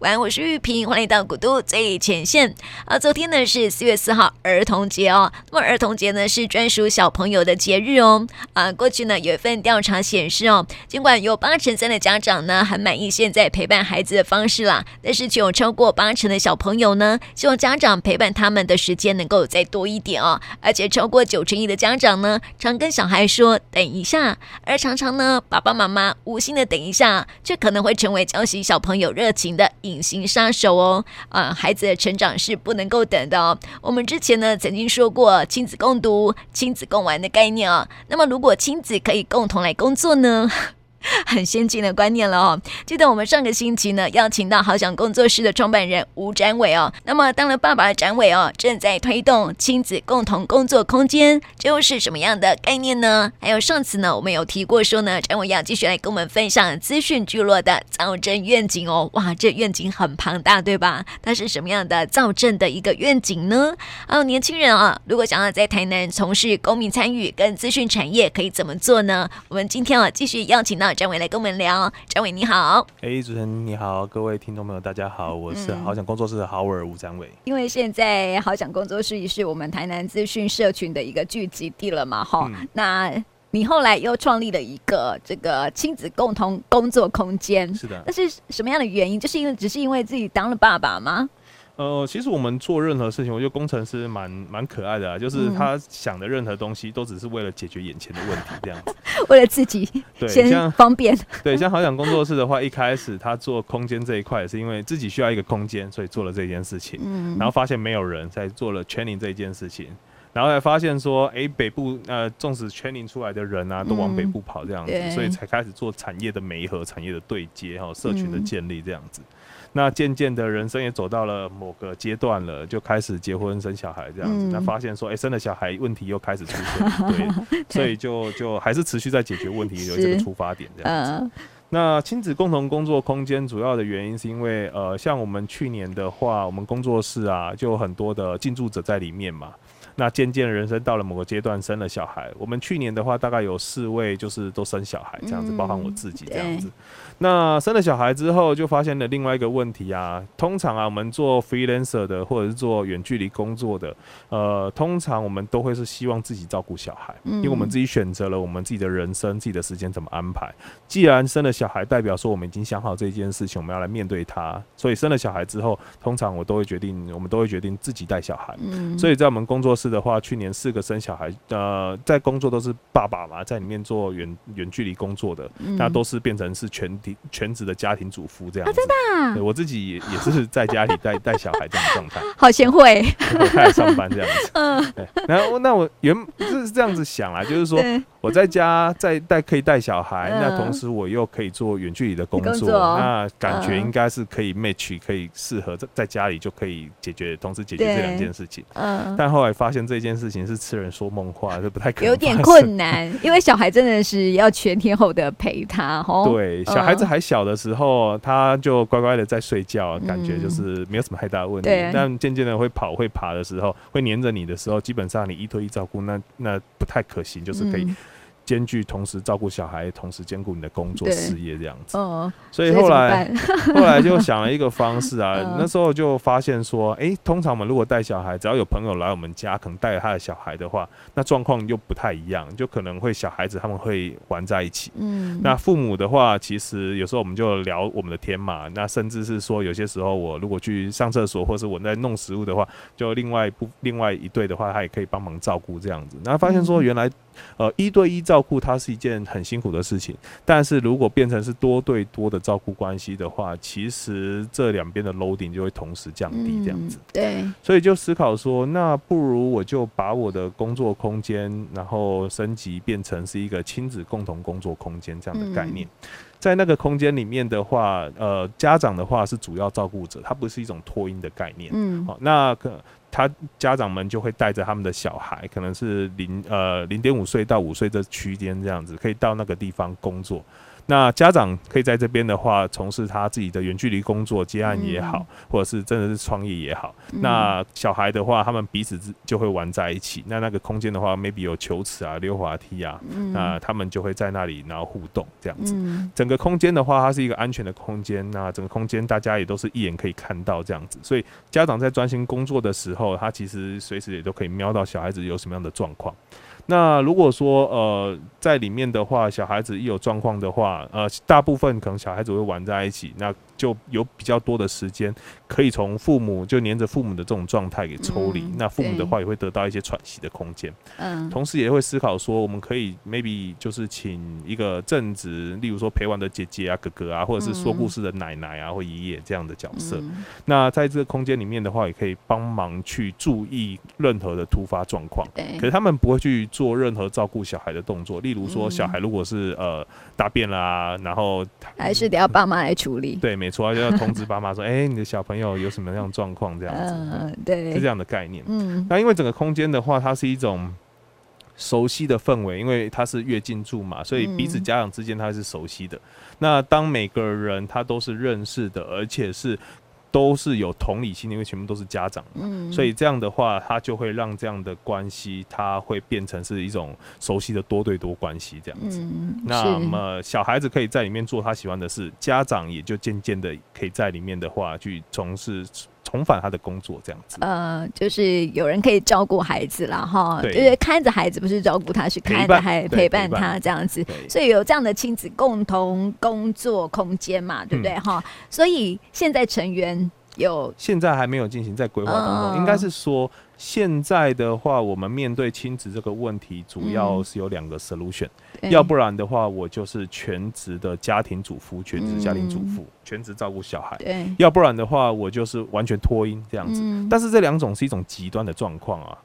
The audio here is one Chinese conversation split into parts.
晚安，我是玉萍，欢迎到古都最前线。啊，昨天呢是四月四号儿童节哦。那么儿童节呢是专属小朋友的节日哦。啊，过去呢有一份调查显示哦，尽管有八成三的家长呢很满意现在陪伴孩子的方式啦，但是却有超过八成的小朋友呢希望家长陪伴他们的时间能够再多一点哦。而且超过九成一的家长呢常跟小孩说等一下，而常常呢爸爸妈妈无心的等一下，却可能会成为浇熄小朋友热情的隐形杀手哦，啊，孩子的成长是不能够等的哦。我们之前呢曾经说过亲子共读、亲子共玩的概念啊。那么如果亲子可以共同来工作呢？很先进的观念了哦。记得我们上个星期呢，邀请到好想工作室的创办人吴展伟哦。那么当了爸爸的展伟哦，正在推动亲子共同工作空间，这又是什么样的概念呢？还有上次呢，我们有提过说呢，展伟要继续来跟我们分享资讯聚落的造镇愿景哦。哇，这愿景很庞大，对吧？它是什么样的造镇的一个愿景呢？还有年轻人啊，如果想要在台南从事公民参与跟资讯产业，可以怎么做呢？我们今天啊，继续邀请到。展伟来跟我们聊，张伟你好，哎，主持人你好，各位听众朋友大家好，我是好想工作室的豪尔吴张伟。因为现在好想工作室也是我们台南资讯社群的一个聚集地了嘛，哈、嗯，那你后来又创立了一个这个亲子共同工作空间，是的，那是什么样的原因？就是因为只是因为自己当了爸爸吗？呃，其实我们做任何事情，我觉得工程师蛮蛮可爱的啊，就是他想的任何东西都只是为了解决眼前的问题，这样子，为了自己对先方便。对，像好想工作室的话，一开始他做空间这一块，也是因为自己需要一个空间，所以做了这件事情。嗯，然后发现没有人，在做了 training 这一件事情，然后才发现说，哎、欸，北部呃，纵使 training 出来的人啊，都往北部跑这样子，嗯、所以才开始做产业的媒合、产业的对接哈，社群的建立这样子。嗯那渐渐的人生也走到了某个阶段了，就开始结婚生小孩这样子。嗯、那发现说，哎、欸，生了小孩问题又开始出现，对，所以就就还是持续在解决问题，有这个出发点这样子。呃、那亲子共同工作空间主要的原因是因为，呃，像我们去年的话，我们工作室啊，就有很多的进驻者在里面嘛。那渐渐人生到了某个阶段，生了小孩。我们去年的话，大概有四位就是都生小孩这样子，包含我自己这样子。那生了小孩之后，就发现了另外一个问题啊。通常啊，我们做 freelancer 的或者是做远距离工作的，呃，通常我们都会是希望自己照顾小孩，因为我们自己选择了我们自己的人生、自己的时间怎么安排。既然生了小孩，代表说我们已经想好这件事情，我们要来面对它。所以生了小孩之后，通常我都会决定，我们都会决定自己带小孩。所以在我们工作室的话，去年四个生小孩，呃，在工作都是爸爸嘛，在里面做远远距离工作的，那都是变成是全体。全职的家庭主妇这样子，真的，我自己也也是在家里带 带小孩这种状态，好贤惠，我开始上班这样子，嗯，对，然后那我原就是这样子想啊，就是说。我在家在带可以带小孩，那同时我又可以做远距离的工作，那感觉应该是可以 match，可以适合在在家里就可以解决，同时解决这两件事情。嗯，但后来发现这件事情是痴人说梦话，这不太可能，有点困难，因为小孩真的是要全天候的陪他。哦对，小孩子还小的时候，他就乖乖的在睡觉，感觉就是没有什么太大的问题。但渐渐的会跑会爬的时候，会黏着你的时候，基本上你一对一照顾，那那不太可行，就是可以。兼具同时照顾小孩，同时兼顾你的工作事业这样子。哦，所以后来 后来就想了一个方式啊，那时候就发现说，哎，通常我们如果带小孩，只要有朋友来我们家，可能带着他的小孩的话，那状况又不太一样，就可能会小孩子他们会玩在一起。嗯，那父母的话，其实有时候我们就聊我们的天嘛，那甚至是说有些时候我如果去上厕所，或是我在弄食物的话，就另外不另外一对的话，他也可以帮忙照顾这样子。然后发现说原来。呃，一对一照顾它是一件很辛苦的事情，但是如果变成是多对多的照顾关系的话，其实这两边的 loading 就会同时降低，这样子。嗯、对，所以就思考说，那不如我就把我的工作空间，然后升级变成是一个亲子共同工作空间这样的概念。嗯、在那个空间里面的话，呃，家长的话是主要照顾者，它不是一种托婴的概念。嗯，好，那可。他家长们就会带着他们的小孩，可能是零呃零点五岁到五岁这区间这样子，可以到那个地方工作。那家长可以在这边的话，从事他自己的远距离工作接案也好，嗯、或者是真的是创业也好。嗯、那小孩的话，他们彼此就会玩在一起。那那个空间的话，maybe 有球池啊、溜滑梯啊，嗯、那他们就会在那里然后互动这样子。嗯、整个空间的话，它是一个安全的空间。那整个空间大家也都是一眼可以看到这样子，所以家长在专心工作的时候，他其实随时也都可以瞄到小孩子有什么样的状况。那如果说呃在里面的话，小孩子一有状况的话，呃大部分可能小孩子会玩在一起，那就有比较多的时间可以从父母就黏着父母的这种状态给抽离，嗯、那父母的话也会得到一些喘息的空间。嗯，同时也会思考说，我们可以 maybe 就是请一个正职，例如说陪玩的姐姐啊、哥哥啊，或者是说故事的奶奶啊或爷爷这样的角色。嗯、那在这个空间里面的话，也可以帮忙去注意任何的突发状况。对可是他们不会去。做任何照顾小孩的动作，例如说，小孩如果是呃大便啦，然后还是得要爸妈来处理。对，没错，就要通知爸妈说，哎、欸，你的小朋友有什么样状况这样子。嗯，对，是这样的概念。嗯，那因为整个空间的话，它是一种熟悉的氛围，因为它是越进驻嘛，所以彼此家长之间它是熟悉的。嗯、那当每个人他都是认识的，而且是。都是有同理心，因为全部都是家长嘛，嗯、所以这样的话，他就会让这样的关系，他会变成是一种熟悉的多对多关系这样子。嗯、那么小孩子可以在里面做他喜欢的事，家长也就渐渐的可以在里面的话去从事。重返他的工作这样子，呃，就是有人可以照顾孩子啦，哈，对。就是看着孩子，不是照顾他，是看着孩陪伴他这样子，所以有这样的亲子共同工作空间嘛，对不对？哈？嗯、所以现在成员有，现在还没有进行在规划当中，呃、应该是说。现在的话，我们面对亲子这个问题，主要是有两个 solution，嗯、要不然的话，我就是全职的家庭主妇，全职家庭主妇，嗯、全职照顾小孩；对。要不然的话，我就是完全脱音这样子。嗯、但是这两种是一种极端的状况啊，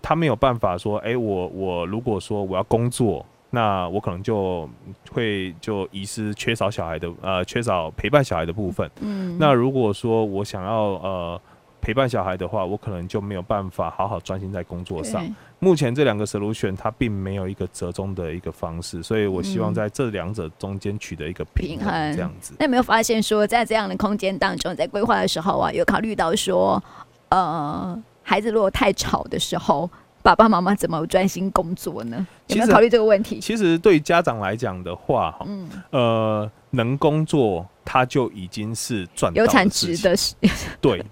他没有办法说，哎、欸，我我如果说我要工作，那我可能就会就遗失缺少小孩的呃缺少陪伴小孩的部分。嗯，那如果说我想要呃。陪伴小孩的话，我可能就没有办法好好专心在工作上。目前这两个 solution 它并没有一个折中的一个方式，所以我希望在这两者中间取得一个平衡，这样子。那有没有发现说，在这样的空间当中，在规划的时候啊，有考虑到说，呃，孩子如果太吵的时候，爸爸妈妈怎么专心工作呢？有没有考虑这个问题？其实，对于家长来讲的话，嗯，呃，能工作。他就已经是赚有产值的事，对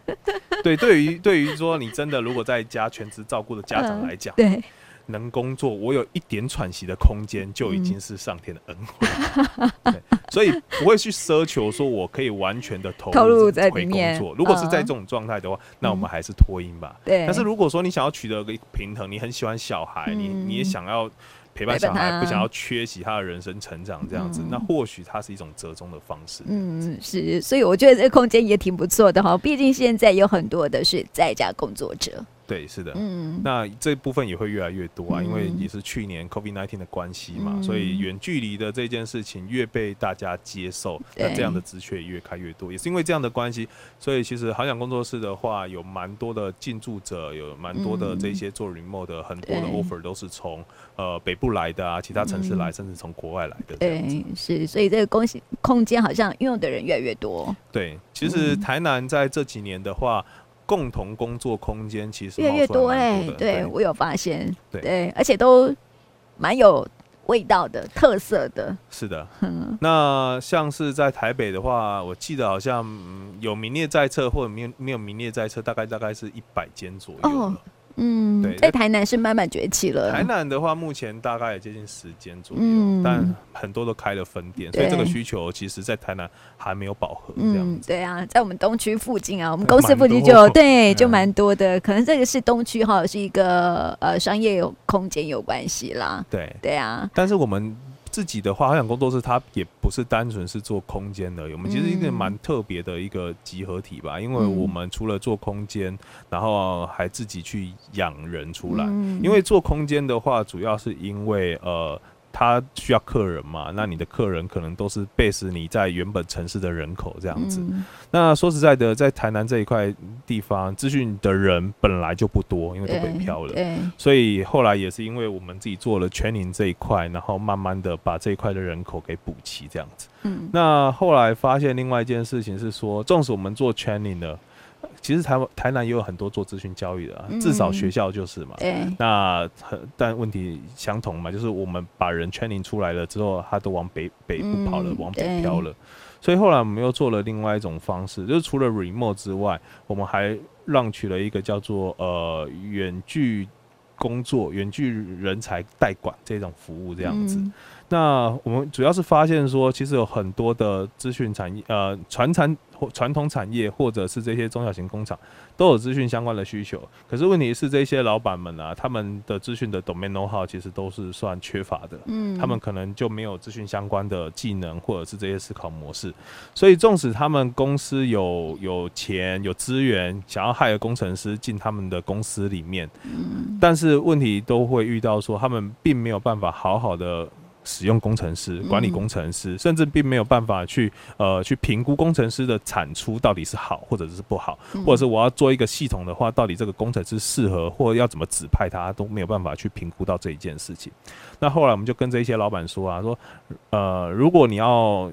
对，对于对于说你真的如果在家全职照顾的家长来讲，对，能工作，我有一点喘息的空间，就已经是上天的恩惠，对，所以不会去奢求说我可以完全的投入在工作。如果是在这种状态的话，那我们还是脱音吧。对，但是如果说你想要取得一个平衡，你很喜欢小孩，你你也想要。陪伴小孩，不想要缺席他的人生成长，这样子，嗯、那或许它是一种折中的方式。嗯，是，所以我觉得这个空间也挺不错的哈。毕竟现在有很多的是在家工作者。对，是的，嗯，那这部分也会越来越多啊，因为也是去年 COVID-19 的关系嘛，所以远距离的这件事情越被大家接受，那这样的职缺也越开越多，也是因为这样的关系，所以其实好想工作室的话，有蛮多的进驻者，有蛮多的这些做 remote 的很多的 offer 都是从呃北部来的啊，其他城市来，甚至从国外来的。对，是，所以这个空空间好像运用的人越来越多。对，其实台南在这几年的话。共同工作空间其实越来越多哎，对，对我有发现，对，对，而且都蛮有味道的、特色的。是的，嗯，那像是在台北的话，我记得好像有名列在册，或者没有没有名列在册，大概大概是一百间左右。哦嗯，对，在台南是慢慢崛起了。台南的话，目前大概也接近十间左右，嗯、但很多都开了分店，所以这个需求其实，在台南还没有饱和。这样、嗯，对啊，在我们东区附近啊，我们公司附近就有对，就蛮多的。嗯、可能这个是东区哈，是一个呃商业有空间有关系啦。对，对啊。但是我们。自己的话，好想工作室它也不是单纯是做空间的，我们其实一个蛮特别的一个集合体吧，因为我们除了做空间，然后还自己去养人出来。因为做空间的话，主要是因为呃。他需要客人嘛，那你的客人可能都是 base 你在原本城市的人口这样子。嗯、那说实在的，在台南这一块地方，资讯的人本来就不多，因为都北漂了。所以后来也是因为我们自己做了 training 这一块，然后慢慢的把这一块的人口给补齐这样子。嗯。那后来发现另外一件事情是说，纵使我们做 training 的。其实台湾台南也有很多做资讯教育的，啊，至少学校就是嘛。嗯、那但问题相同嘛，就是我们把人 training 出来了之后，他都往北北部跑了，嗯、往北漂了。所以后来我们又做了另外一种方式，就是除了 remote 之外，我们还 launch 了一个叫做呃远距工作、远距人才代管这种服务，这样子。嗯那我们主要是发现说，其实有很多的资讯产业，呃，传产或传统产业，或者是这些中小型工厂，都有资讯相关的需求。可是问题是，这些老板们啊，他们的资讯的 domain know-how 其实都是算缺乏的。嗯，他们可能就没有资讯相关的技能，或者是这些思考模式。所以，纵使他们公司有有钱、有资源，想要 hire 工程师进他们的公司里面，嗯，但是问题都会遇到说，他们并没有办法好好的。使用工程师、管理工程师，嗯、甚至并没有办法去呃去评估工程师的产出到底是好或者是不好，嗯、或者是我要做一个系统的话，到底这个工程师适合或者要怎么指派他，都没有办法去评估到这一件事情。那后来我们就跟这一些老板说啊，说呃，如果你要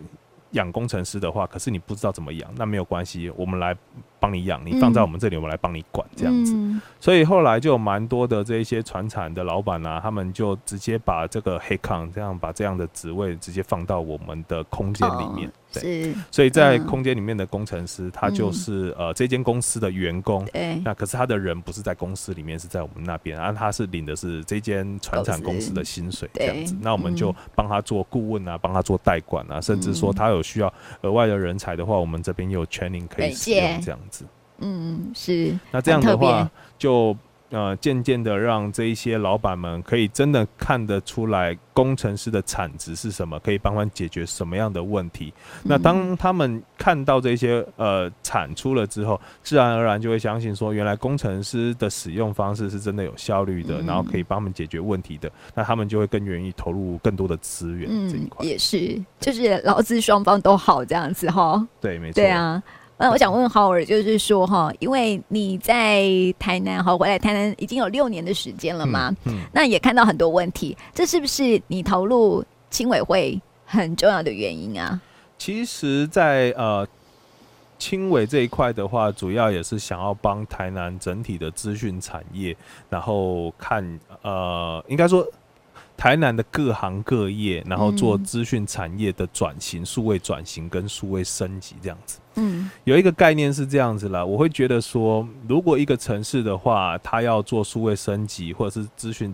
养工程师的话，可是你不知道怎么养，那没有关系，我们来。帮你养，你放在我们这里，我们来帮你管这样子。嗯、所以后来就有蛮多的这一些船产的老板啊，他们就直接把这个 headcount 这样把这样的职位直接放到我们的空间里面。哦、对，是所以在空间里面的工程师，嗯、他就是呃这间公司的员工。对那可是他的人不是在公司里面，是在我们那边，然后他是领的是这间船厂公司的薪水这样子。那我们就帮他做顾问啊，帮他做代管啊，甚至说他有需要额外的人才的话，我们这边有 training 可以使用这样子。嗯，是。那这样的话，就呃渐渐的让这一些老板们可以真的看得出来工程师的产值是什么，可以帮忙解决什么样的问题。嗯、那当他们看到这些呃产出了之后，自然而然就会相信说，原来工程师的使用方式是真的有效率的，嗯、然后可以帮他们解决问题的。那他们就会更愿意投入更多的资源这一块。也是，就是劳资双方都好这样子哈。对，没错。对啊。那我想问 Howard，就是说哈，因为你在台南哈，回来台南已经有六年的时间了嘛，嗯，嗯，那也看到很多问题，这是不是你投入青委会很重要的原因啊？其实在，在呃青委这一块的话，主要也是想要帮台南整体的资讯产业，然后看呃，应该说。台南的各行各业，然后做资讯产业的转型、数位转型跟数位升级这样子。嗯，有一个概念是这样子啦，我会觉得说，如果一个城市的话，它要做数位升级或者是资讯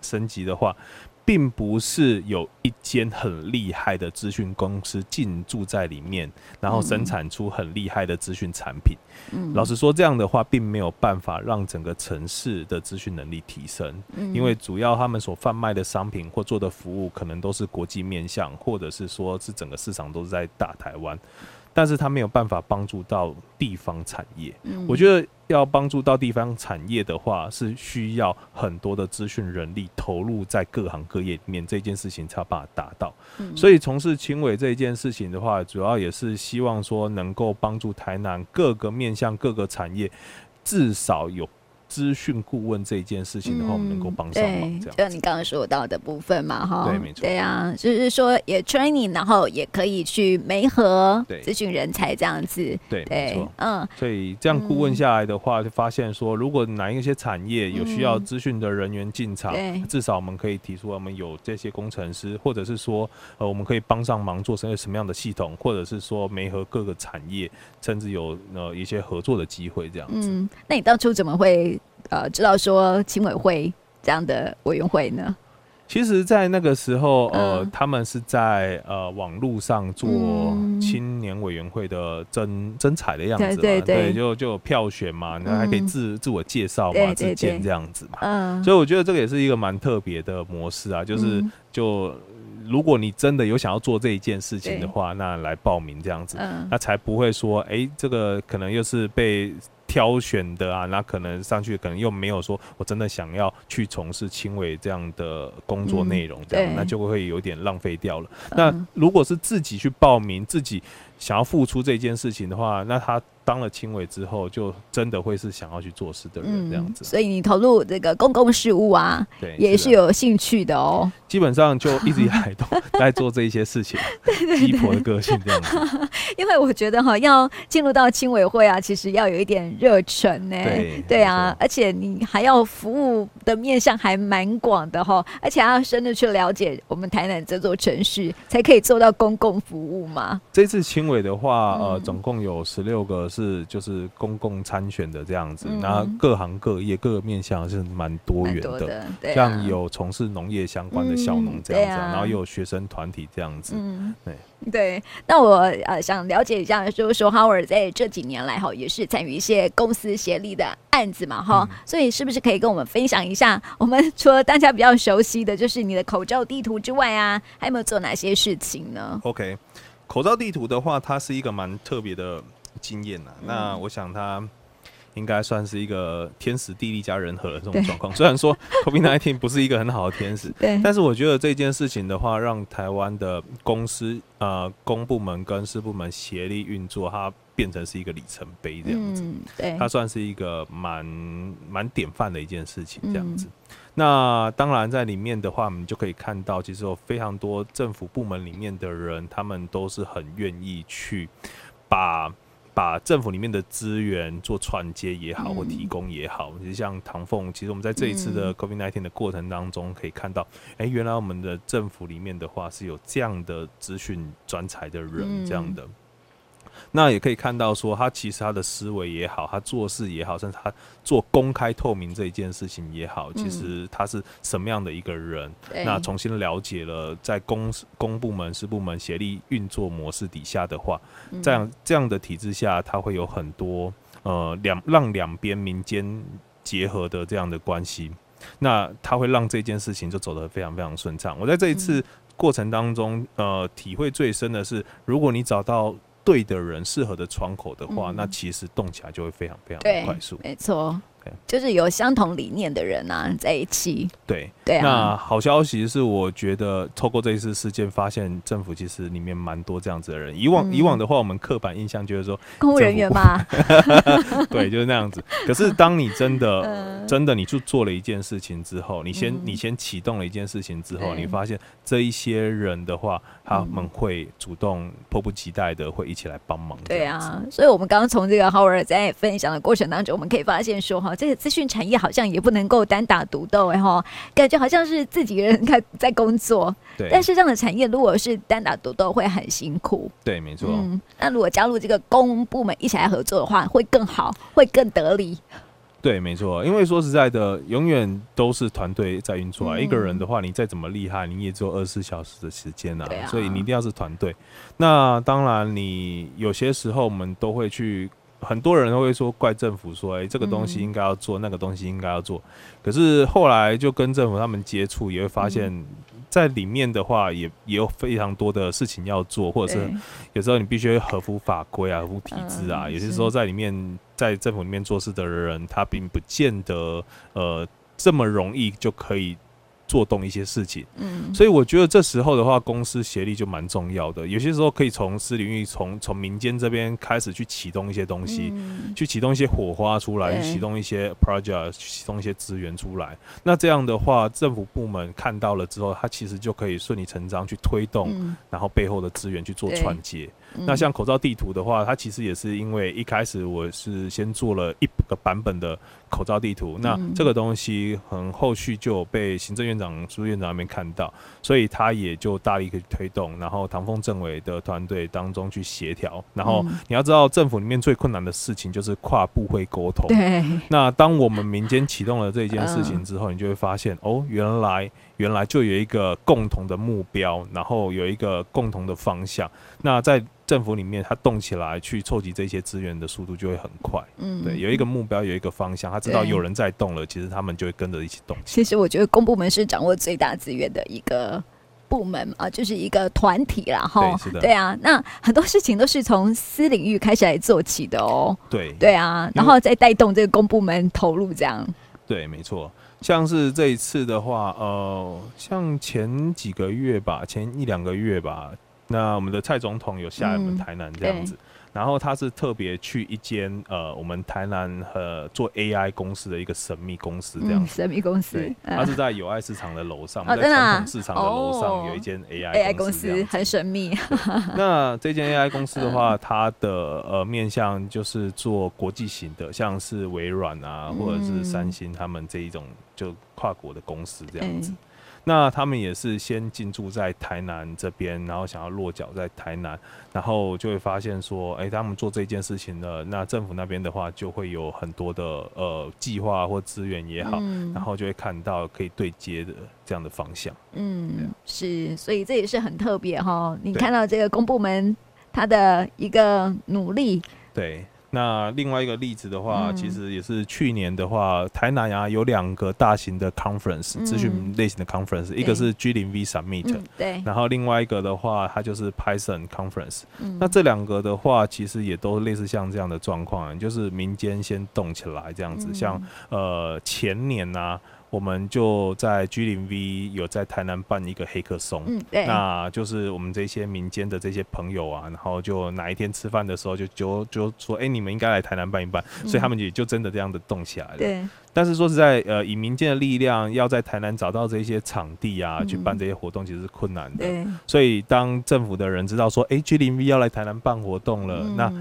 升级的话。并不是有一间很厉害的资讯公司进驻在里面，然后生产出很厉害的资讯产品。嗯，老实说，这样的话并没有办法让整个城市的资讯能力提升，因为主要他们所贩卖的商品或做的服务可能都是国际面向，或者是说是整个市场都是在大台湾。但是它没有办法帮助到地方产业。嗯，我觉得要帮助到地方产业的话，是需要很多的资讯人力投入在各行各业里面，这件事情才有办法达到。嗯，所以从事青委这一件事情的话，主要也是希望说能够帮助台南各个面向各个产业，至少有。资讯顾问这一件事情的话，我们能够帮上忙，这样。就你刚刚说到的部分嘛，哈，对，没错，对啊，就是说也 training，然后也可以去媒合咨询人才这样子，对，没错，嗯。所以这样顾问下来的话，就发现说，如果哪一些产业有需要资讯的人员进场，至少我们可以提出我们有这些工程师，或者是说，呃，我们可以帮上忙做成什么样的系统，或者是说媒合各个产业，甚至有呃一些合作的机会这样子。嗯，那你当初怎么会？呃，知道说青委会这样的委员会呢？其实，在那个时候，呃，嗯、他们是在呃网络上做青年委员会的征征才的样子嘛，对，对，对，对，就就票选嘛，然后还可以自、嗯、自我介绍嘛，自荐这样子嘛。嗯，所以我觉得这个也是一个蛮特别的模式啊，就是就如果你真的有想要做这一件事情的话，那来报名这样子，嗯、那才不会说，哎、欸，这个可能又是被。挑选的啊，那可能上去可能又没有说我真的想要去从事轻微这样的工作内容，这样、嗯、那就会有点浪费掉了。嗯、那如果是自己去报名，自己想要付出这件事情的话，那他。当了青委之后，就真的会是想要去做事的人这样子。嗯、所以你投入这个公共事务啊，对，也是有兴趣的哦。基本上就一直以来都 在做这一些事情，鸡婆的个性这样子。因为我觉得哈，要进入到青委会啊，其实要有一点热忱呢。对对啊，而且你还要服务的面向还蛮广的哈，而且还要深入去了解我们台南这座城市，才可以做到公共服务嘛。这次青委的话，呃，总共有十六个。是就是公共参选的这样子，然后各行各业各个面向是蛮多元的，像有从事农业相关的小农这样子，然后又有学生团体这样子，对对。那我呃想了解一下，就是说 Howard 在这几年来哈，也是参与一些公司协力的案子嘛哈，所以是不是可以跟我们分享一下？我们 除了大家比较熟悉的就是你的口罩地图之外啊，还有没有做哪些事情呢？OK，口罩地图的话，它是一个蛮特别的。经验呐，那我想他应该算是一个天时地利加人和的这种状况。虽然说 COVID-19 不是一个很好的天时，对，但是我觉得这件事情的话，让台湾的公司呃公部门跟私部门协力运作，它变成是一个里程碑这样子。对，它算是一个蛮蛮典范的一件事情这样子。那当然在里面的话，我们就可以看到，其实有非常多政府部门里面的人，他们都是很愿意去把。把政府里面的资源做串接也好，或提供也好，其实像唐凤，其实我们在这一次的 COVID-19 的过程当中，可以看到，哎，原来我们的政府里面的话是有这样的资讯专才的人，这样的。那也可以看到，说他其实他的思维也好，他做事也好，甚至他做公开透明这一件事情也好，其实他是什么样的一个人？那重新了解了在公公部门、私部门协力运作模式底下的话，这样这样的体制下，他会有很多呃两让两边民间结合的这样的关系，那他会让这件事情就走得非常非常顺畅。我在这一次过程当中，呃，体会最深的是，如果你找到。对的人，适合的窗口的话，嗯、那其实动起来就会非常非常的快速。没错。就是有相同理念的人啊，在一起。对对啊。那好消息是，我觉得透过这一次事件，发现政府其实里面蛮多这样子的人。以往、嗯、以往的话，我们刻板印象就是说公务人员嘛。对，就是那样子。可是当你真的 真的你去做了一件事情之后，你先你先启动了一件事情之后，你发现这一些人的话，他们会主动迫不及待的会一起来帮忙。对啊，所以我们刚刚从这个 Howard 在分享的过程当中，我们可以发现说哈。这个资讯产业好像也不能够单打独斗哎哈，感觉好像是自己人在在工作，对。但是这样的产业如果是单打独斗会很辛苦，对，没错。嗯，那如果加入这个公部门一起来合作的话，会更好，会更得力。对，没错。因为说实在的，永远都是团队在运作啊。嗯、一个人的话，你再怎么厉害，你也只有二十四小时的时间啊。啊所以你一定要是团队。那当然，你有些时候我们都会去。很多人都会说怪政府说，哎，这个东西应该要做，那个东西应该要做。可是后来就跟政府他们接触，也会发现，在里面的话也也有非常多的事情要做，或者是有时候你必须合乎法规啊、合乎体制啊。有些时候在里面，在政府里面做事的人，他并不见得呃这么容易就可以。做动一些事情，嗯，所以我觉得这时候的话，公司协力就蛮重要的。有些时候可以从私领域，从从民间这边开始去启动一些东西，嗯、去启动一些火花出来，去启动一些 project，去启动一些资源出来。那这样的话，政府部门看到了之后，它其实就可以顺理成章去推动，嗯、然后背后的资源去做串接。那像口罩地图的话，它其实也是因为一开始我是先做了一个版本的口罩地图，那这个东西很后续就有被行政院长、苏院长那边看到，所以他也就大力去推动，然后唐凤政委的团队当中去协调。然后你要知道，政府里面最困难的事情就是跨部会沟通。对。那当我们民间启动了这件事情之后，你就会发现，哦，原来。原来就有一个共同的目标，然后有一个共同的方向。那在政府里面，他动起来去凑集这些资源的速度就会很快。嗯，对，有一个目标，有一个方向，他知道有人在动了，其实他们就会跟着一起动。其实我觉得公部门是掌握最大资源的一个部门啊，就是一个团体啦，哈。对啊，那很多事情都是从私领域开始来做起的哦。对。对啊，然后再带动这个公部门投入这样。对，没错。像是这一次的话，呃，像前几个月吧，前一两个月吧，那我们的蔡总统有下来我们台南这样子。嗯然后他是特别去一间呃，我们台南呃做 AI 公司的一个神秘公司这样子。嗯、神秘公司。对，他是在友爱市场的楼上，哦、在传统市场的楼上有一间 AI 公司，哦、AI 公司很神秘。那这间 AI 公司的话，它的呃面向就是做国际型的，像是微软啊，或者是三星他们这一种就跨国的公司这样子。嗯那他们也是先进驻在台南这边，然后想要落脚在台南，然后就会发现说，哎、欸，他们做这件事情呢，那政府那边的话就会有很多的呃计划或资源也好，嗯、然后就会看到可以对接的这样的方向。嗯，是，所以这也是很特别哈。你看到这个公部门他的一个努力，对。那另外一个例子的话，嗯、其实也是去年的话，台南啊有两个大型的 conference，咨询类型的 conference，、嗯、一个是 G 零 V Summit，、嗯、对，然后另外一个的话，它就是 Python conference、嗯。那这两个的话，其实也都类似像这样的状况，就是民间先动起来这样子，嗯、像呃前年呐、啊。我们就在 G 零 V 有在台南办一个黑客松，嗯，对，那就是我们这些民间的这些朋友啊，然后就哪一天吃饭的时候就就就说，哎、欸，你们应该来台南办一办，嗯、所以他们也就真的这样的动起来了。对，但是说实在，呃，以民间的力量要在台南找到这些场地啊，嗯、去办这些活动，其实是困难的。对，所以当政府的人知道说，哎、欸、G 零 V 要来台南办活动了，嗯、那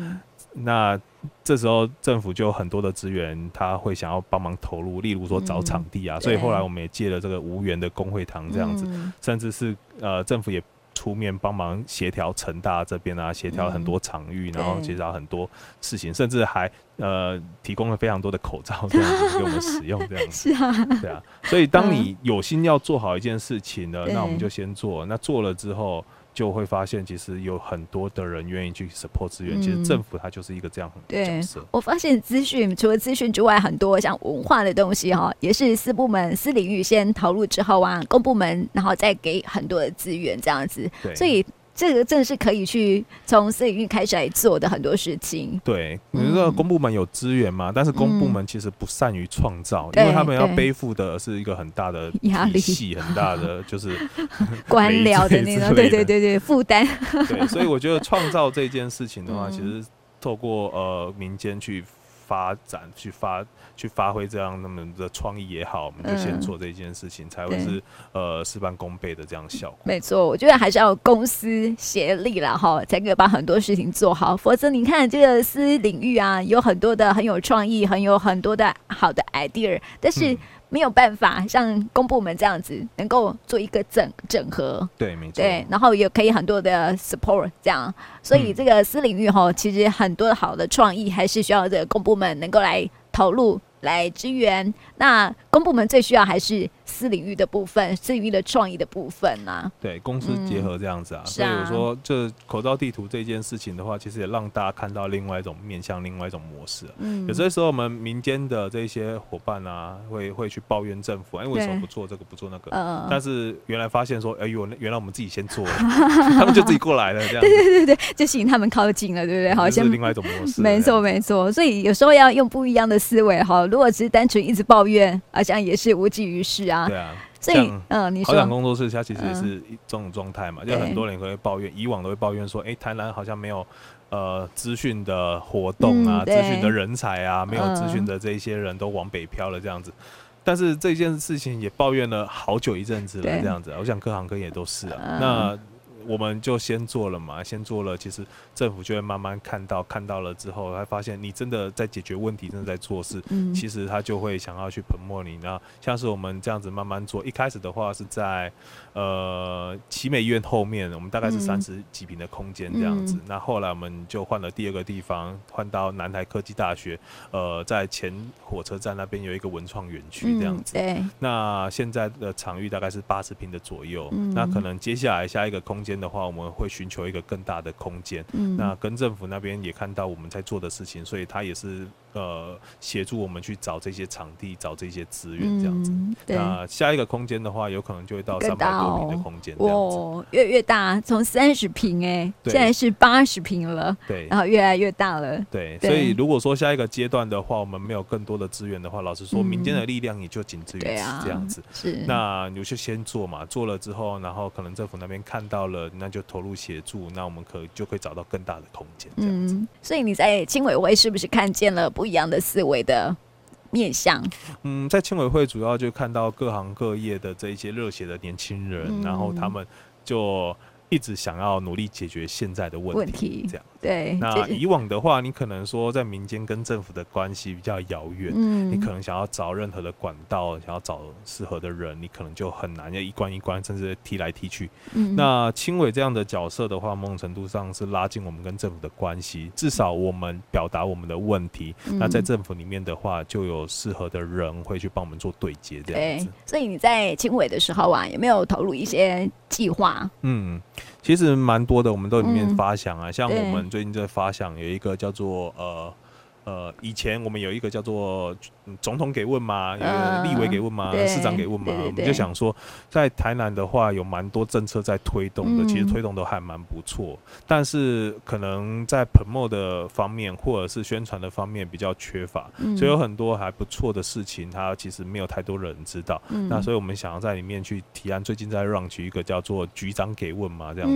那。这时候政府就有很多的资源，他会想要帮忙投入，例如说找场地啊，嗯、所以后来我们也借了这个无缘的工会堂这样子，嗯、甚至是呃政府也出面帮忙协调成大这边啊，协调很多场域，嗯、然后协调很多事情，甚至还呃提供了非常多的口罩这样子 给我们使用这样子，是啊，对啊，所以当你有心要做好一件事情呢，嗯、那我们就先做，那做了之后。就会发现，其实有很多的人愿意去 support 资源。嗯、其实政府它就是一个这样很角色。我发现资讯除了资讯之外，很多像文化的东西哈，也是私部门、私领域先投入之后啊，公部门然后再给很多的资源这样子。所以。这个真的是可以去从私领域开始来做的很多事情。对，你知道公部门有资源嘛？但是公部门其实不善于创造，因为他们要背负的是一个很大的压力，很大的 就是官僚的那种，对对对对，负担。对，所以我觉得创造这件事情的话，其实透过呃民间去。发展去发去发挥这样那么的创意也好，我们就先做这件事情，嗯、才会是呃事半功倍的这样效果。没错，我觉得还是要公私协力了哈，才可以把很多事情做好。否则你看这个私领域啊，有很多的很有创意，很有很多的好的 idea，但是。嗯没有办法像公部门这样子能够做一个整整合，对，没错，对，然后也可以很多的 support 这样，所以这个私领域哈，其实很多好的创意还是需要这个公部门能够来投入。来支援，那公部门最需要还是私领域的部分，私领域的创意的部分呐、啊。对，公司结合这样子啊。嗯、所以我说，这口罩地图这件事情的话，其实也让大家看到另外一种面向，另外一种模式、啊。嗯。有些时候我们民间的这些伙伴啊，会会去抱怨政府，哎，为什么不做这个，不做那个？嗯。但是原来发现说，哎呦，原来我们自己先做了，他们就自己过来了，这样。对对对对，就吸引他们靠近了，对不对？好像是另外一种模式。没错没错，所以有时候要用不一样的思维哈。如果只是单纯一直抱怨，好像也是无济于事啊。对啊，所以嗯，你说好想工作室，它其实也是一种状态嘛。就很多人会抱怨，以往都会抱怨说，哎，台南好像没有呃资讯的活动啊，资讯的人才啊，没有资讯的这一些人都往北漂了这样子。但是这件事情也抱怨了好久一阵子了，这样子。我想各行各业都是啊。那。我们就先做了嘛，先做了，其实政府就会慢慢看到，看到了之后，他发现你真的在解决问题，真的在做事，嗯、其实他就会想要去 promote 你。那像是我们这样子慢慢做，一开始的话是在呃奇美医院后面，我们大概是三十几平的空间这样子。嗯、那后来我们就换了第二个地方，换到南台科技大学，呃，在前火车站那边有一个文创园区这样子。嗯、对。那现在的场域大概是八十平的左右，嗯、那可能接下来下一个空间。的话，我们会寻求一个更大的空间。嗯，那跟政府那边也看到我们在做的事情，所以他也是呃协助我们去找这些场地、找这些资源这样子。嗯、那下一个空间的话，有可能就会到三百多平的空间这样子。哦，越越大，从三十平哎，现在是八十平了。对，然后越来越大了。对，对所以如果说下一个阶段的话，我们没有更多的资源的话，老实说，民间的力量也就仅止于此这样子。嗯、是。那你就先做嘛，做了之后，然后可能政府那边看到了，那就投入协助，那我们可就可以找到更大的空间这样子。嗯，所以你在青委会是不是看见了不一样的思维的面向？嗯，在青委会主要就看到各行各业的这一些热血的年轻人，嗯、然后他们就。一直想要努力解决现在的问题，这样对。那以往的话，你可能说在民间跟政府的关系比较遥远，嗯，你可能想要找任何的管道，想要找适合的人，你可能就很难，要一关一关，甚至踢来踢去。嗯，那青委这样的角色的话，某种程度上是拉近我们跟政府的关系，至少我们表达我们的问题，那在政府里面的话，就有适合的人会去帮我们做对接，这样子。所以你在青委的时候啊，有没有投入一些计划？嗯。其实蛮多的，我们都里面发想啊，嗯、像我们最近在发想有一个叫做呃呃，以前我们有一个叫做。总统给问嘛，有立委给问嘛，市长给问嘛，我们就想说，在台南的话有蛮多政策在推动的，其实推动都还蛮不错，但是可能在 promote 的方面或者是宣传的方面比较缺乏，所以有很多还不错的事情，它其实没有太多人知道。那所以我们想要在里面去提案，最近在 launch 一个叫做局长给问嘛这样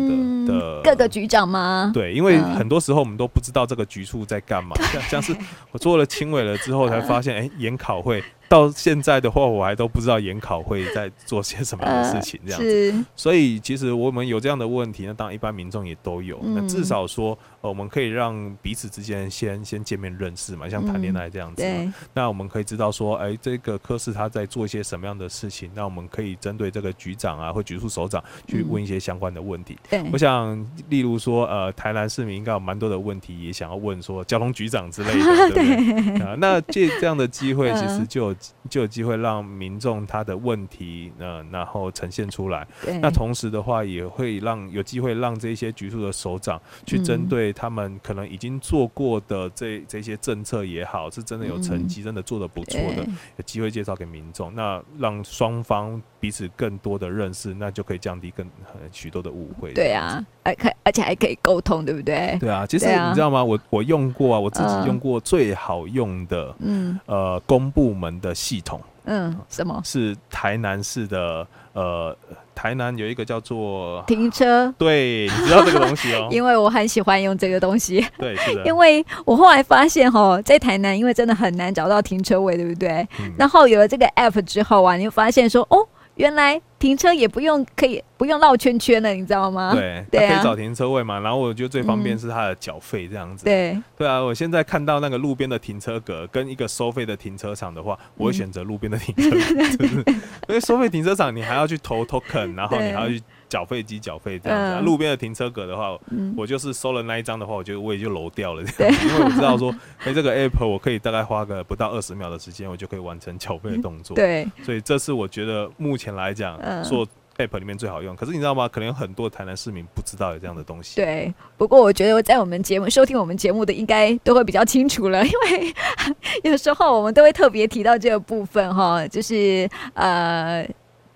的的各个局长吗？对，因为很多时候我们都不知道这个局处在干嘛，像像是我做了青委了之后才发现，哎。研考会。到现在的话，我还都不知道研考会在做些什么样的事情，这样子。所以其实我们有这样的问题，那当然一般民众也都有。那至少说，呃，我们可以让彼此之间先先见面认识嘛，像谈恋爱这样子嘛。那我们可以知道说，哎，这个科室他在做一些什么样的事情，那我们可以针对这个局长啊或局处首长去问一些相关的问题。我想，例如说，呃，台南市民应该有蛮多的问题也想要问说交通局长之类的，对不对？啊，那借这样的机会，其实就。就有机会让民众他的问题，呃，然后呈现出来。那同时的话，也会让有机会让这些局处的首长去针对他们可能已经做过的这这些政策也好，是真的有成绩，真的做的不错的，有机会介绍给民众。那让双方彼此更多的认识，那就可以降低更许多的误会。对啊，而可而且还可以沟通，对不对？对啊，其实你知道吗？我我用过啊，我自己用过最好用的，嗯，呃，公部门的系统。嗯，什么？是台南市的，呃，台南有一个叫做停车，对，你知道这个东西哦？因为我很喜欢用这个东西，对，是的。因为我后来发现哦，在台南，因为真的很难找到停车位，对不对？嗯。然后有了这个 app 之后啊，你会发现说，哦。原来停车也不用，可以不用绕圈圈了，你知道吗？对，对啊，可以找停车位嘛。然后我觉得最方便是它的缴费这样子。对，对啊。我现在看到那个路边的停车格跟一个收费的停车场的话，我会选择路边的停车格，就是 因为收费停车场你还要去投 token，然后你还要去。缴费机缴费这样子，啊，路边的停车格的话，嗯，我就是收了那一张的话，我觉得我也就楼掉了这样子，因为我知道说，哎，欸，这个 app 我可以大概花个不到二十秒的时间，我就可以完成缴费的动作。对，所以这是我觉得目前来讲做 app 里面最好用。可是你知道吗？可能有很多台南市民不知道有这样的东西。对，不过我觉得在我们节目收听我们节目的应该都会比较清楚了，因为 有时候我们都会特别提到这个部分哈，就是呃。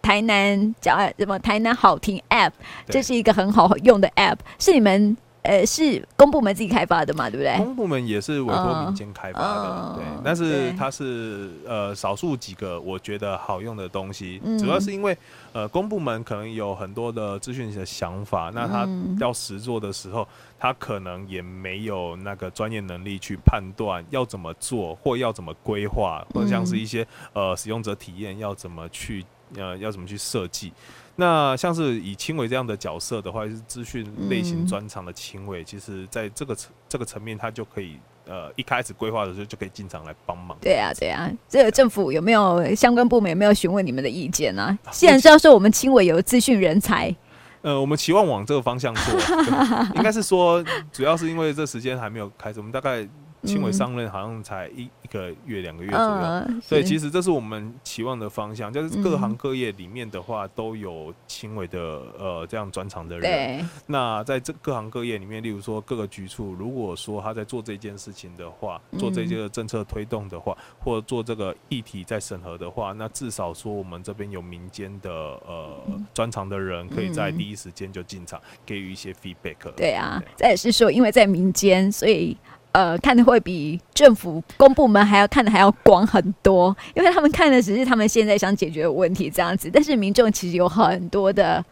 台南叫什么？台南好听 App，这是一个很好用的 App，是你们呃是公部门自己开发的嘛？对不对？公部门也是委托民间开发的，对。但是它是呃少数几个我觉得好用的东西，主要是因为呃公部门可能有很多的资讯的想法，那他要实做的时候，他可能也没有那个专业能力去判断要怎么做，或要怎么规划，或者像是一些呃使用者体验要怎么去。呃，要怎么去设计？那像是以青伟这样的角色的话，是资讯类型专长的青伟，嗯、其实在这个层这个层面，他就可以呃一开始规划的时候就可以进场来帮忙。对啊，对啊，这个政府有没有相关部门有没有询问你们的意见呢、啊？既然知道说我们青伟有资讯人才，呃，我们期望往这个方向做，应该是说主要是因为这时间还没有开始，我们大概。青伟上任好像才一一个月两个月左右，嗯、所以其实这是我们期望的方向，就是各行各业里面的话都有轻微的呃这样专长的人。那在这各行各业里面，例如说各个局处，如果说他在做这件事情的话，做这些政策推动的话，或做这个议题在审核的话，那至少说我们这边有民间的呃专长的人，可以在第一时间就进场给予一些 feedback。对啊，再也是说，因为在民间，所以。呃，看的会比政府公部门还要看的还要广很多，因为他们看的只是他们现在想解决的问题这样子，但是民众其实有很多的。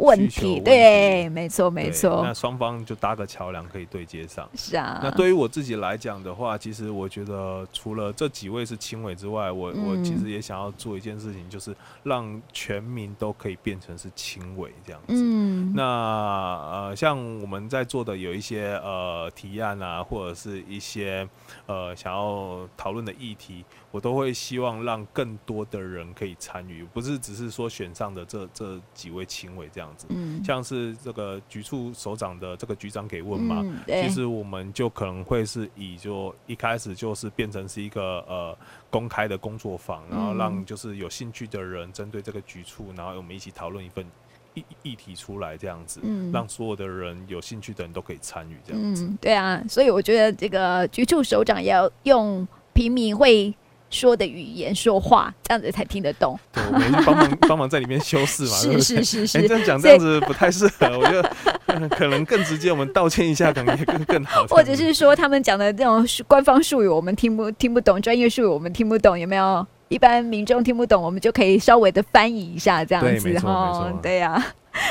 问题，对，没错没错。那双方就搭个桥梁，可以对接上。是啊。那对于我自己来讲的话，其实我觉得除了这几位是青委之外，我、嗯、我其实也想要做一件事情，就是让全民都可以变成是青委这样子。嗯。那呃，像我们在做的有一些呃提案啊，或者是一些呃想要讨论的议题，我都会希望让更多的人可以参与，不是只是说选上的这这几位亲委这样子。嗯，像是这个局处首长的这个局长给问嘛，嗯、其实我们就可能会是以就一开始就是变成是一个呃公开的工作坊，然后让就是有兴趣的人针对这个局处，然后我们一起讨论一份议议题出来，这样子，嗯，让所有的人有兴趣的人都可以参与这样子。嗯，对啊，所以我觉得这个局处首长也要用平民会。说的语言说话，这样子才听得懂。对，我们帮忙帮忙在里面修饰嘛。是是是是。欸、这样讲这样子不太适合，我觉得 可能更直接，我们道歉一下，感觉也更更好。或者是说他们讲的这种官方术语，我们听不听不懂；专业术语我们听不懂，有没有？一般民众听不懂，我们就可以稍微的翻译一下，这样子哈。对呀、啊。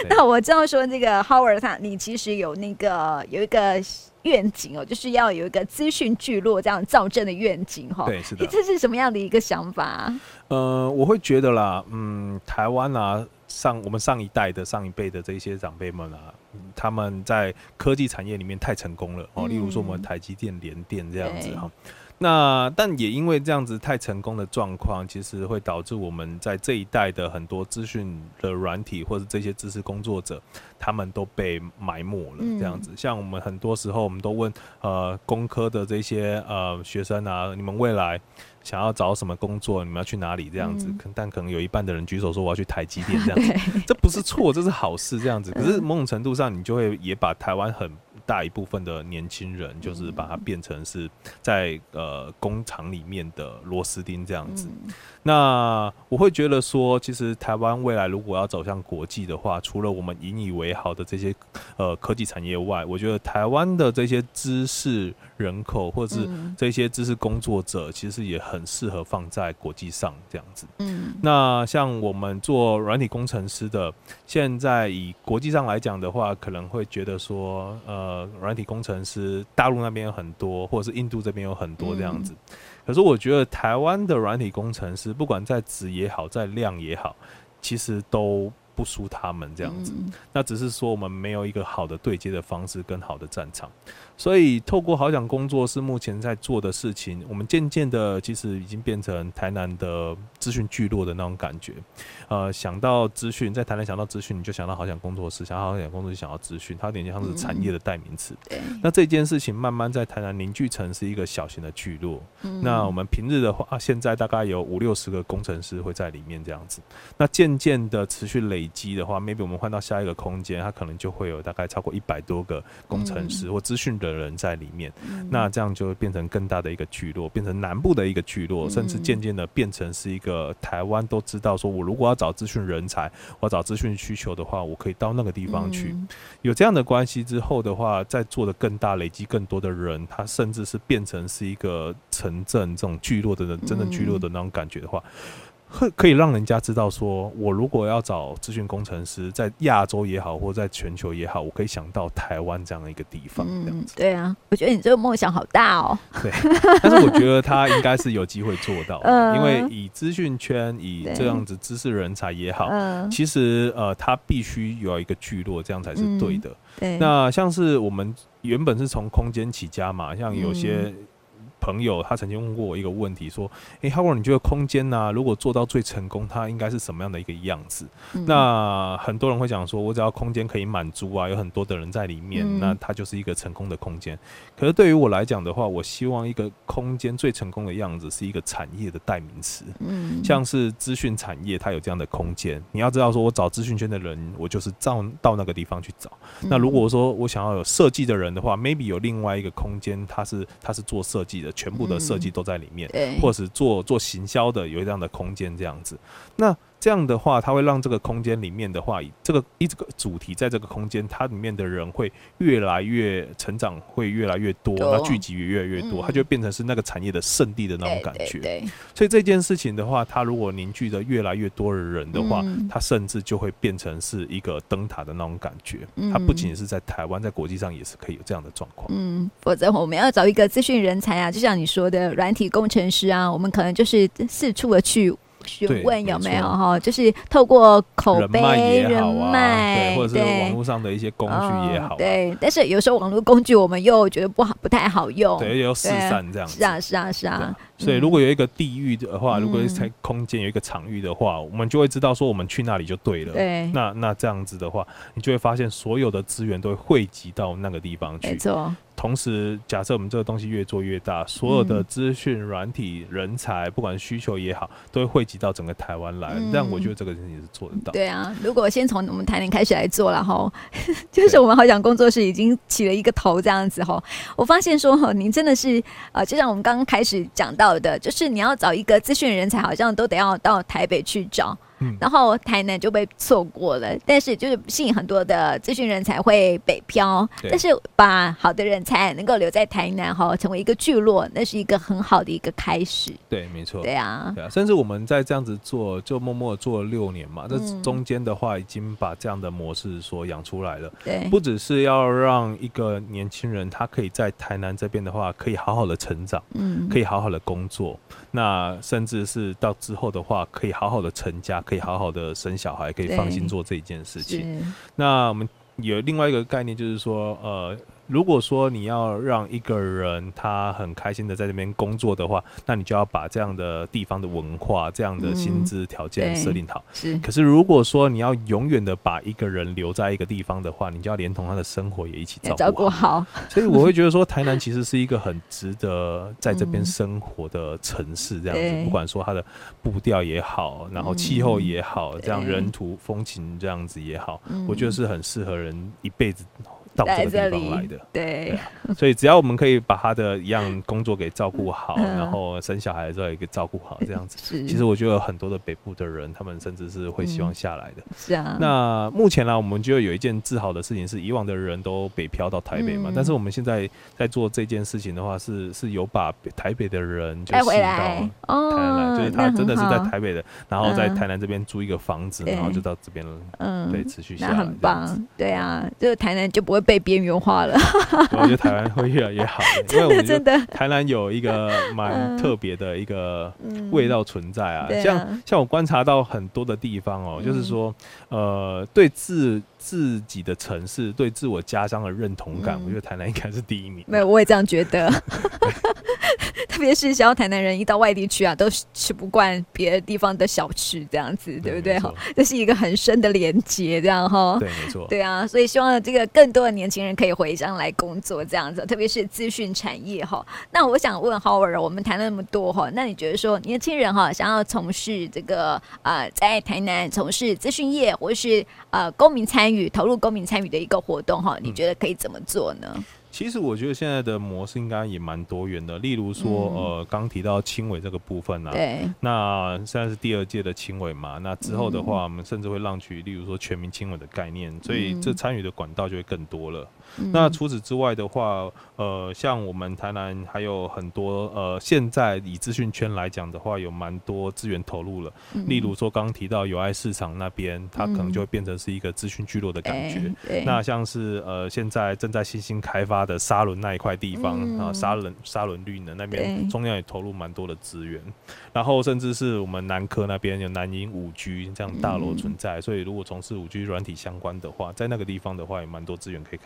那我知道说这个 Howard 他，你其实有那个有一个。愿景哦，就是要有一个资讯聚落这样造镇的愿景哈。对，是的。这是什么样的一个想法？呃，我会觉得啦，嗯，台湾啊，上我们上一代的上一辈的这些长辈们啊，他们在科技产业里面太成功了哦。例如说我们台积电、联电这样子哈。那但也因为这样子太成功的状况，其实会导致我们在这一代的很多资讯的软体或者这些知识工作者，他们都被埋没了。这样子，像我们很多时候，我们都问呃工科的这些呃学生啊，你们未来想要找什么工作？你们要去哪里？这样子，但可能有一半的人举手说我要去台积电这样子，这不是错，这是好事这样子。可是某种程度上，你就会也把台湾很。大一部分的年轻人，就是把它变成是在呃工厂里面的螺丝钉这样子。那我会觉得说，其实台湾未来如果要走向国际的话，除了我们引以为豪的这些呃科技产业外，我觉得台湾的这些知识人口或者是这些知识工作者，其实也很适合放在国际上这样子。嗯，那像我们做软体工程师的，现在以国际上来讲的话，可能会觉得说，呃。软体工程师，大陆那边有很多，或者是印度这边有很多这样子。可是我觉得台湾的软体工程师，不管在质也好，在量也好，其实都不输他们这样子。那只是说我们没有一个好的对接的方式跟好的战场。所以，透过好想工作室目前在做的事情，我们渐渐的其实已经变成台南的资讯聚落的那种感觉。呃，想到资讯，在台南想到资讯，你就想到好想工作室；想到好想工作室，想到资讯，它有点像是产业的代名词。那这件事情慢慢在台南凝聚成是一个小型的聚落。那我们平日的话，现在大概有五六十个工程师会在里面这样子。那渐渐的持续累积的话，maybe 我们换到下一个空间，它可能就会有大概超过一百多个工程师或资讯的。的人在里面，那这样就会变成更大的一个聚落，变成南部的一个聚落，甚至渐渐的变成是一个台湾都知道，说我如果要找资讯人才，我要找资讯需求的话，我可以到那个地方去。有这样的关系之后的话，再做的更大，累积更多的人，他甚至是变成是一个城镇这种聚落的人，真正聚落的那种感觉的话。可可以让人家知道，说我如果要找资讯工程师，在亚洲也好，或在全球也好，我可以想到台湾这样的一个地方。嗯，对啊，我觉得你这个梦想好大哦。对，但是我觉得他应该是有机会做到的，因为以资讯圈，以这样子知识人才也好，其实呃，他必须有一个聚落，这样才是对的。对，那像是我们原本是从空间起家嘛，像有些。朋友他曾经问过我一个问题，说：“诶，Howard，你觉得空间呢、啊？如果做到最成功，它应该是什么样的一个样子？”嗯、那很多人会讲说：“我只要空间可以满足啊，有很多的人在里面，嗯、那它就是一个成功的空间。”可是对于我来讲的话，我希望一个空间最成功的样子是一个产业的代名词。嗯，像是资讯产业，它有这样的空间。你要知道，说我找资讯圈的人，我就是到到那个地方去找。嗯、那如果说我想要有设计的人的话，maybe 有另外一个空间，它是它是做设计的。全部的设计都在里面，嗯、或者是做做行销的，有这样的空间这样子。那这样的话，它会让这个空间里面的话，这个一这个主题在这个空间，它里面的人会越来越成长，会越来越多，那聚集也越来越多，它就变成是那个产业的圣地的那种感觉。对，所以这件事情的话，它如果凝聚的越来越多的人的话，它甚至就会变成是一个灯塔的那种感觉。它不仅是在台湾，在国际上也是可以有这样的状况。嗯，否则我们要找一个资讯人才啊，就像你说的软体工程师啊，我们可能就是四处的去。询问有没有哈，就是透过口碑、人脉，或者是网络上的一些工具也好，对。但是有时候网络工具我们又觉得不好，不太好用，对，又四散这样子。是啊，是啊，是啊。所以如果有一个地域的话，如果在空间有一个场域的话，我们就会知道说我们去那里就对了。对。那那这样子的话，你就会发现所有的资源都会汇集到那个地方去。没错。同时，假设我们这个东西越做越大，所有的资讯、软体、人才，不管需求也好，都会汇集到整个台湾来。但我觉得这个事情是做得到。对啊，如果先从我们台南开始来做了哈，就是我们好想工作室已经起了一个头这样子哈。我发现说哈，您真的是呃，就像我们刚刚开始讲到的，就是你要找一个资讯人才，好像都得要到台北去找。然后台南就被错过了，但是就是吸引很多的资讯人才会北漂，但是把好的人才能够留在台南哈，成为一个聚落，那是一个很好的一个开始。对，没错。对啊，对啊，甚至我们在这样子做，就默默做了六年嘛，这中间的话已经把这样的模式所养出来了。对，不只是要让一个年轻人他可以在台南这边的话，可以好好的成长，嗯，可以好好的工作，那甚至是到之后的话，可以好好的成家。可以好好的生小孩，可以放心做这一件事情。那我们有另外一个概念，就是说，呃。如果说你要让一个人他很开心的在这边工作的话，那你就要把这样的地方的文化、这样的薪资条件设定好。是。可是如果说你要永远的把一个人留在一个地方的话，你就要连同他的生活也一起照顾好。所以我会觉得说，台南其实是一个很值得在这边生活的城市。这样子，不管说它的步调也好，然后气候也好，这样人土风情这样子也好，我觉得是很适合人一辈子。到这个地方来的，对，对啊，所以只要我们可以把他的一样工作给照顾好，嗯，然后生小孩的时候也给照顾好，这样子，是。其实我觉得很多的北部的人，他们甚至是会希望下来的。嗯，是啊。那目前呢，我们就有一件自豪的事情，是以往的人都北漂到台北嘛，嗯，但是我们现在在做这件事情的话，是是有把台北的人就吸引到台南来，哦，就是他真的是在台北的，然后在台南这边租一个房子，然后就到这边了，嗯，对，持续下来，很棒。对啊，就是台南就不会。被边缘化了，我觉得台湾会越来越好，因为我觉得 台南有一个蛮特别的一个味道存在啊。像像我观察到很多的地方哦，就是说，呃，对自自己的城市、对自我家乡的认同感，我觉得台南应该是第一名。没有，我也这样觉得。特别是想要台南人一到外地去啊，都吃不惯别的地方的小吃，这样子，对不对？哈，这是一个很深的连接，这样哈。对，没错。对啊，所以希望这个更多的年轻人可以回乡来工作，这样子，特别是资讯产业哈。那我想问 Howard，我们谈了那么多哈，那你觉得说年轻人哈想要从事这个呃在台南从事资讯业，或是呃公民参与投入公民参与的一个活动哈，你觉得可以怎么做呢？嗯其实我觉得现在的模式应该也蛮多元的，例如说，呃，刚提到青委这个部分啊，对，那现在是第二届的青委嘛，那之后的话，我们甚至会让取，例如说全民青委的概念，所以这参与的管道就会更多了。那除此之外的话，呃，像我们台南还有很多，呃，现在以资讯圈来讲的话，有蛮多资源投入了。例如说，刚提到友爱市场那边，它可能就会变成是一个资讯聚落的感觉。那像是呃，现在正在新兴开发的沙仑那一块地方、嗯、啊，沙仑沙仑绿能那边，中央也投入蛮多的资源。然后甚至是我们南科那边有南银五 G 这样大楼存在，嗯、所以如果从事五 G 软体相关的话，在那个地方的话，也蛮多资源可以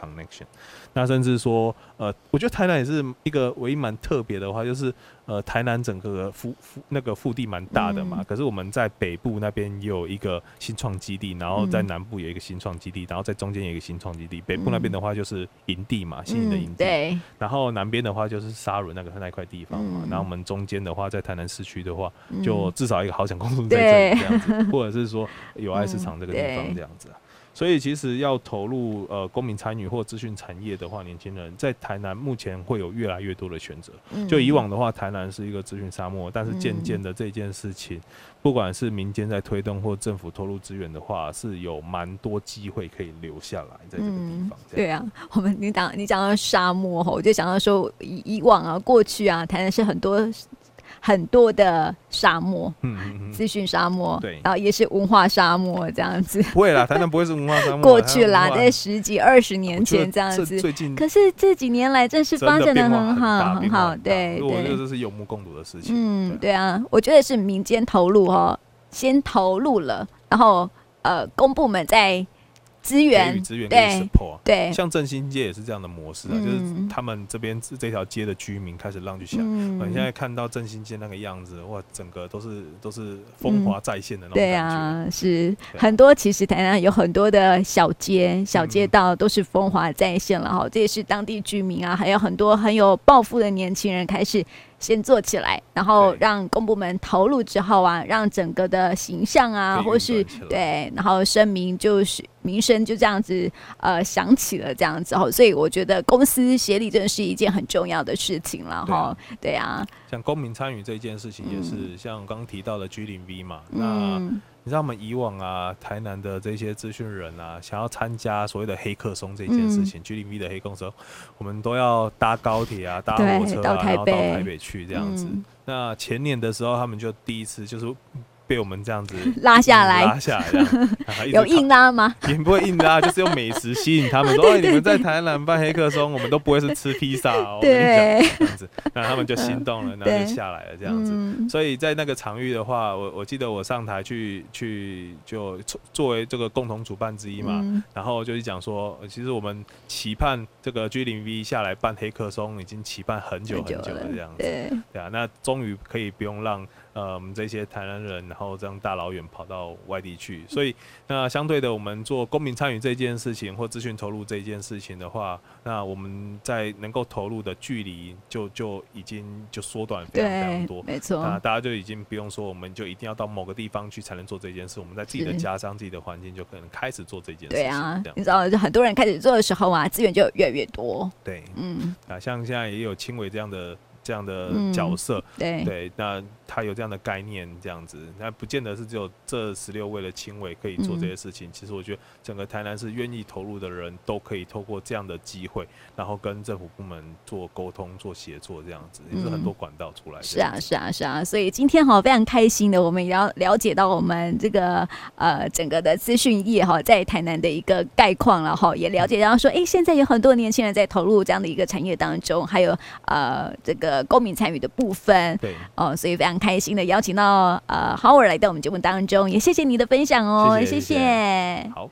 那甚至说，呃，我觉得台南也是一个唯一蛮特别的话，就是呃，台南整个腹腹那个腹地蛮大的嘛，嗯、可是我们在北部那边有一个新创基地，然后在南部有一个新创基地，然后在中间有一个新创基地。北部那边的话就是营地嘛，新的营地。对。然后南边的话就是沙仑那个那块地方嘛，然后我们中间的话在台南市区的话，就至少一个好想公司在这里这样子，或者是说有爱市场这个地方这样子。所以其实要投入呃公民参与或资讯产业的话，年轻人在台南目前会有越来越多的选择。就以往的话，台南是一个资讯沙漠，但是渐渐的这件事情，不管是民间在推动或政府投入资源的话，是有蛮多机会可以留下来在这个地方。对啊，我们你讲你讲到沙漠哈，我就想到说以以往啊过去啊，台南是很多。很多的沙漠，嗯资讯沙漠，对，然后也是文化沙漠这样子。不会啦，台南不会是文化沙漠。过去啦，在十几二十年前这样子。最近，可是这几年来正是发展的很好，很好。对对，我觉得这是有目共睹的事情。嗯，对啊，我觉得是民间投入哈，先投入了，然后呃，公部门在。资源，资源给 support，对，像振兴街也是这样的模式啊，就是他们这边这条街的居民开始让去想，嗯，你现在看到振兴街那个样子，哇，整个都是都是风华再现的那种感觉。对啊，是。很多，其实台南有很多的小街、小街道都是风华再现了哈，这也是当地居民啊，还有很多很有抱负的年轻人开始。先做起来，然后让公部门投入之后啊，让整个的形象啊，或是对，然后声明就是名声就这样子呃响起了这样子。哈，所以我觉得公司协力真的是一件很重要的事情了哈，对啊，像公民参与这件事情也是，嗯、像刚刚提到的 G 零 V 嘛，那。嗯你知道我们以往啊，台南的这些资讯人啊，想要参加所谓的黑客松这件事情，G0V 的黑客松，我们都要搭高铁啊，搭火车啊，然后到台北去这样子。嗯、那前年的时候，他们就第一次就是。被我们这样子 拉下来，拉下来 有硬拉吗？也不会硬拉，就是用美食吸引他们。说：“你们在台南办黑客松，我们都不会是吃披萨哦。”对，这样子，那他们就心动了，然后就下来了这样子。所以在那个场域的话，我我记得我上台去去就作为这个共同主办之一嘛，然后就是讲说，其实我们期盼这个 G 零 V 下来办黑客松，已经期盼很久很久了这样子。对啊，那终于可以不用让。呃，我们这些台南人，然后这样大老远跑到外地去，所以那相对的，我们做公民参与这件事情或资讯投入这件事情的话，那我们在能够投入的距离就就已经就缩短非常非常多，没错。那大家就已经不用说，我们就一定要到某个地方去才能做这件事，我们在自己的家乡、自己的环境就可能开始做这件事。对啊，你知道，就很多人开始做的时候啊，资源就越来越多。对，嗯，啊，像现在也有轻微这样的这样的角色，嗯、对对，那。他有这样的概念，这样子，那不见得是只有这十六位的亲委可以做这些事情。嗯、其实我觉得整个台南是愿意投入的人都可以透过这样的机会，然后跟政府部门做沟通、做协作，这样子也是很多管道出来、嗯。是啊，是啊，是啊。所以今天哈非常开心的，我们也要了解到我们这个呃整个的资讯业哈在台南的一个概况了哈，也了解到说，哎、欸，现在有很多年轻人在投入这样的一个产业当中，还有呃这个公民参与的部分。对哦，所以非常。开心的邀请到呃 Howard 来到我们节目当中，也谢谢你的分享哦，谢谢。谢谢谢谢好。